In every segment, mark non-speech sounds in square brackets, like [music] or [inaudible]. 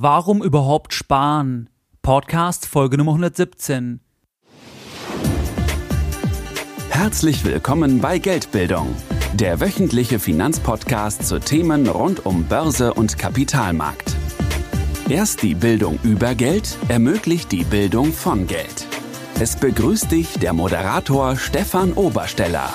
Warum überhaupt sparen? Podcast Folge Nummer 117. Herzlich willkommen bei Geldbildung, der wöchentliche Finanzpodcast zu Themen rund um Börse und Kapitalmarkt. Erst die Bildung über Geld ermöglicht die Bildung von Geld. Es begrüßt dich der Moderator Stefan Obersteller.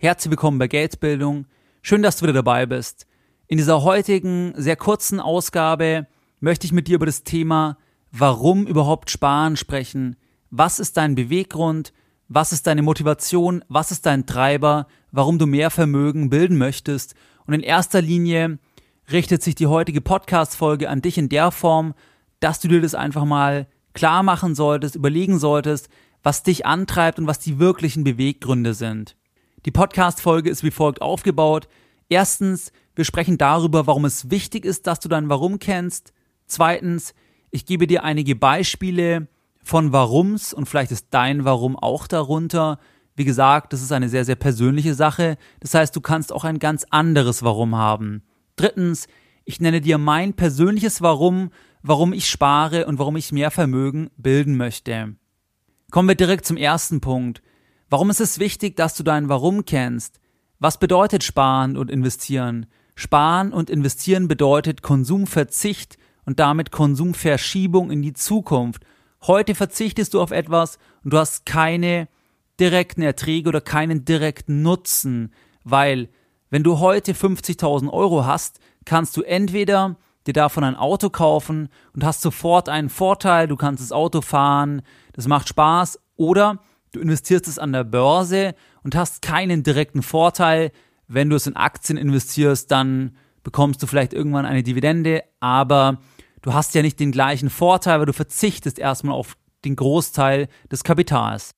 Herzlich willkommen bei Geldbildung. Schön, dass du wieder dabei bist. In dieser heutigen, sehr kurzen Ausgabe möchte ich mit dir über das Thema Warum überhaupt sparen sprechen. Was ist dein Beweggrund? Was ist deine Motivation? Was ist dein Treiber? Warum du mehr Vermögen bilden möchtest? Und in erster Linie richtet sich die heutige Podcast-Folge an dich in der Form, dass du dir das einfach mal klar machen solltest, überlegen solltest, was dich antreibt und was die wirklichen Beweggründe sind. Die Podcast-Folge ist wie folgt aufgebaut. Erstens, wir sprechen darüber, warum es wichtig ist, dass du dein Warum kennst. Zweitens, ich gebe dir einige Beispiele von Warums und vielleicht ist dein Warum auch darunter. Wie gesagt, das ist eine sehr, sehr persönliche Sache. Das heißt, du kannst auch ein ganz anderes Warum haben. Drittens, ich nenne dir mein persönliches Warum, warum ich spare und warum ich mehr Vermögen bilden möchte. Kommen wir direkt zum ersten Punkt. Warum ist es wichtig, dass du dein Warum kennst? Was bedeutet sparen und investieren? Sparen und investieren bedeutet Konsumverzicht und damit Konsumverschiebung in die Zukunft. Heute verzichtest du auf etwas und du hast keine direkten Erträge oder keinen direkten Nutzen, weil wenn du heute 50.000 Euro hast, kannst du entweder dir davon ein Auto kaufen und hast sofort einen Vorteil, du kannst das Auto fahren, das macht Spaß, oder du investierst es an der Börse und hast keinen direkten Vorteil. Wenn du es in Aktien investierst, dann bekommst du vielleicht irgendwann eine Dividende, aber du hast ja nicht den gleichen Vorteil, weil du verzichtest erstmal auf den Großteil des Kapitals.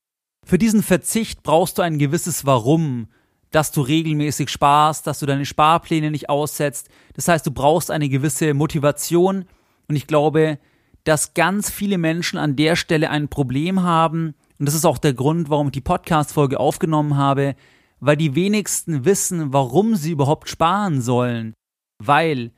Für diesen Verzicht brauchst du ein gewisses Warum, dass du regelmäßig sparst, dass du deine Sparpläne nicht aussetzt. Das heißt, du brauchst eine gewisse Motivation und ich glaube, dass ganz viele Menschen an der Stelle ein Problem haben, und das ist auch der Grund, warum ich die Podcast-Folge aufgenommen habe, weil die wenigsten wissen, warum sie überhaupt sparen sollen. Weil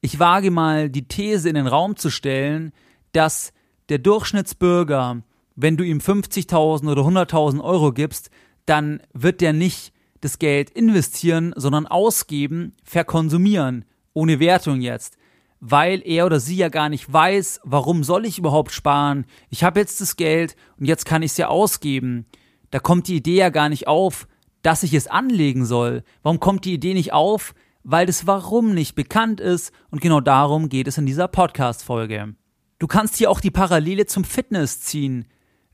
ich wage mal die These in den Raum zu stellen, dass der Durchschnittsbürger, wenn du ihm 50.000 oder 100.000 Euro gibst, dann wird der nicht das Geld investieren, sondern ausgeben, verkonsumieren, ohne Wertung jetzt weil er oder sie ja gar nicht weiß, warum soll ich überhaupt sparen? Ich habe jetzt das Geld und jetzt kann ich es ja ausgeben. Da kommt die Idee ja gar nicht auf, dass ich es anlegen soll. Warum kommt die Idee nicht auf? Weil das Warum nicht bekannt ist und genau darum geht es in dieser Podcast-Folge. Du kannst hier auch die Parallele zum Fitness ziehen.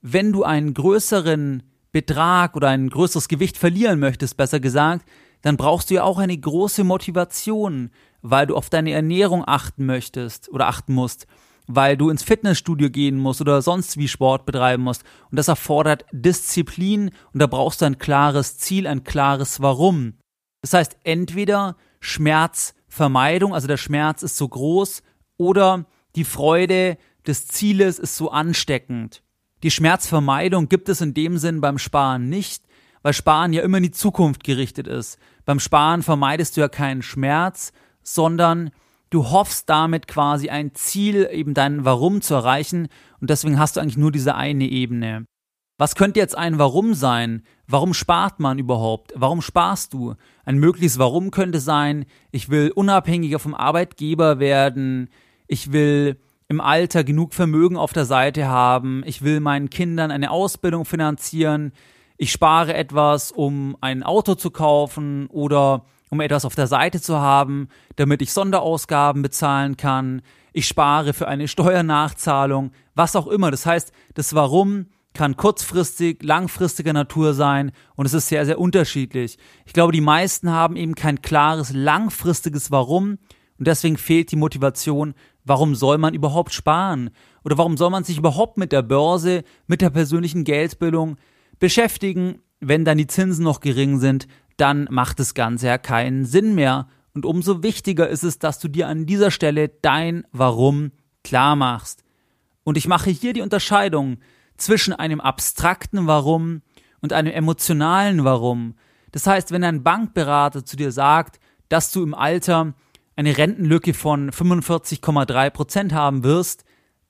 Wenn du einen größeren Betrag oder ein größeres Gewicht verlieren möchtest, besser gesagt, dann brauchst du ja auch eine große Motivation weil du auf deine Ernährung achten möchtest oder achten musst, weil du ins Fitnessstudio gehen musst oder sonst wie Sport betreiben musst. Und das erfordert Disziplin und da brauchst du ein klares Ziel, ein klares Warum. Das heißt, entweder Schmerzvermeidung, also der Schmerz ist so groß, oder die Freude des Zieles ist so ansteckend. Die Schmerzvermeidung gibt es in dem Sinn beim Sparen nicht, weil Sparen ja immer in die Zukunft gerichtet ist. Beim Sparen vermeidest du ja keinen Schmerz, sondern du hoffst damit quasi ein Ziel, eben dein Warum zu erreichen und deswegen hast du eigentlich nur diese eine Ebene. Was könnte jetzt ein Warum sein? Warum spart man überhaupt? Warum sparst du? Ein mögliches Warum könnte sein, ich will unabhängiger vom Arbeitgeber werden, ich will im Alter genug Vermögen auf der Seite haben, ich will meinen Kindern eine Ausbildung finanzieren, ich spare etwas, um ein Auto zu kaufen oder um etwas auf der Seite zu haben, damit ich Sonderausgaben bezahlen kann. Ich spare für eine [laughs] Steuernachzahlung, was auch immer. Das heißt, das Warum kann kurzfristig, langfristiger Natur sein und es ist sehr, sehr unterschiedlich. Ich glaube, die meisten haben eben kein klares, langfristiges Warum und deswegen fehlt die Motivation, warum soll man überhaupt sparen? Oder warum soll man sich überhaupt mit der Börse, mit der persönlichen Geldbildung beschäftigen, wenn dann die Zinsen noch gering sind, dann macht das Ganze ja keinen Sinn mehr. Und umso wichtiger ist es, dass du dir an dieser Stelle dein Warum klar machst. Und ich mache hier die Unterscheidung zwischen einem abstrakten Warum und einem emotionalen Warum. Das heißt, wenn ein Bankberater zu dir sagt, dass du im Alter eine Rentenlücke von 45,3 Prozent haben wirst,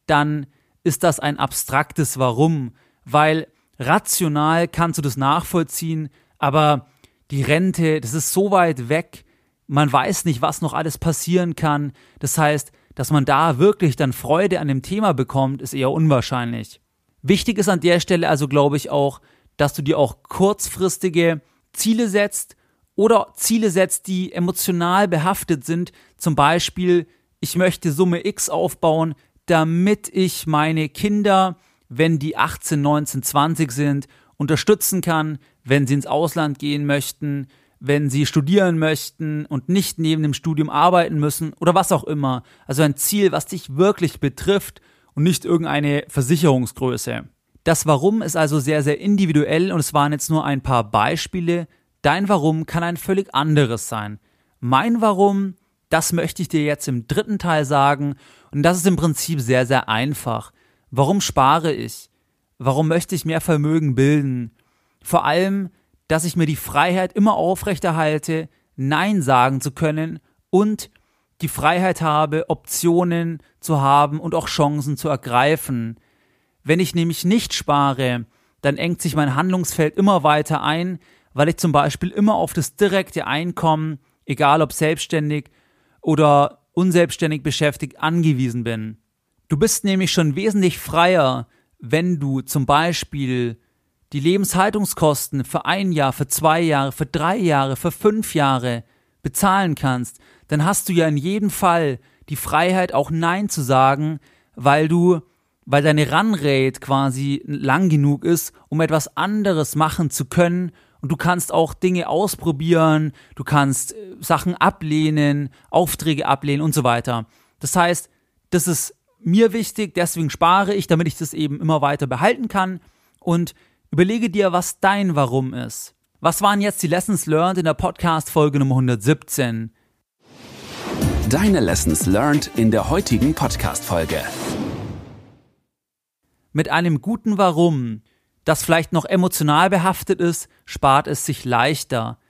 dann ist das ein abstraktes Warum, weil rational kannst du das nachvollziehen, aber die Rente, das ist so weit weg, man weiß nicht, was noch alles passieren kann. Das heißt, dass man da wirklich dann Freude an dem Thema bekommt, ist eher unwahrscheinlich. Wichtig ist an der Stelle also, glaube ich, auch, dass du dir auch kurzfristige Ziele setzt oder Ziele setzt, die emotional behaftet sind. Zum Beispiel, ich möchte Summe X aufbauen, damit ich meine Kinder, wenn die 18, 19, 20 sind, unterstützen kann, wenn sie ins Ausland gehen möchten, wenn sie studieren möchten und nicht neben dem Studium arbeiten müssen oder was auch immer. Also ein Ziel, was dich wirklich betrifft und nicht irgendeine Versicherungsgröße. Das Warum ist also sehr, sehr individuell und es waren jetzt nur ein paar Beispiele. Dein Warum kann ein völlig anderes sein. Mein Warum, das möchte ich dir jetzt im dritten Teil sagen und das ist im Prinzip sehr, sehr einfach. Warum spare ich? Warum möchte ich mehr Vermögen bilden? Vor allem, dass ich mir die Freiheit immer aufrechterhalte, Nein sagen zu können und die Freiheit habe, Optionen zu haben und auch Chancen zu ergreifen. Wenn ich nämlich nicht spare, dann engt sich mein Handlungsfeld immer weiter ein, weil ich zum Beispiel immer auf das direkte Einkommen, egal ob selbstständig oder unselbstständig beschäftigt, angewiesen bin. Du bist nämlich schon wesentlich freier, wenn du zum Beispiel die Lebenshaltungskosten für ein Jahr, für zwei Jahre, für drei Jahre, für fünf Jahre bezahlen kannst, dann hast du ja in jedem Fall die Freiheit, auch Nein zu sagen, weil du, weil deine Runrate quasi lang genug ist, um etwas anderes machen zu können und du kannst auch Dinge ausprobieren, du kannst äh, Sachen ablehnen, Aufträge ablehnen und so weiter. Das heißt, das ist mir wichtig, deswegen spare ich, damit ich das eben immer weiter behalten kann und Überlege dir, was dein Warum ist. Was waren jetzt die Lessons learned in der Podcast-Folge Nummer 117? Deine Lessons learned in der heutigen Podcast-Folge. Mit einem guten Warum, das vielleicht noch emotional behaftet ist, spart es sich leichter.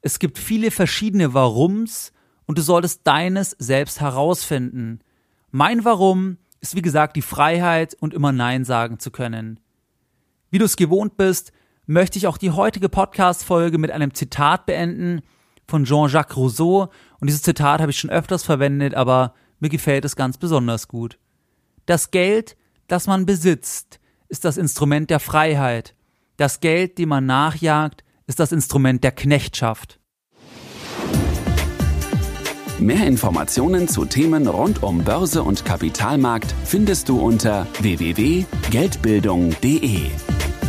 Es gibt viele verschiedene Warums und du solltest deines selbst herausfinden. Mein Warum ist wie gesagt die Freiheit und immer Nein sagen zu können. Wie du es gewohnt bist, möchte ich auch die heutige Podcast-Folge mit einem Zitat beenden von Jean-Jacques Rousseau. Und dieses Zitat habe ich schon öfters verwendet, aber mir gefällt es ganz besonders gut. Das Geld, das man besitzt, ist das Instrument der Freiheit. Das Geld, dem man nachjagt, ist das Instrument der Knechtschaft. Mehr Informationen zu Themen rund um Börse und Kapitalmarkt findest du unter www.geldbildung.de.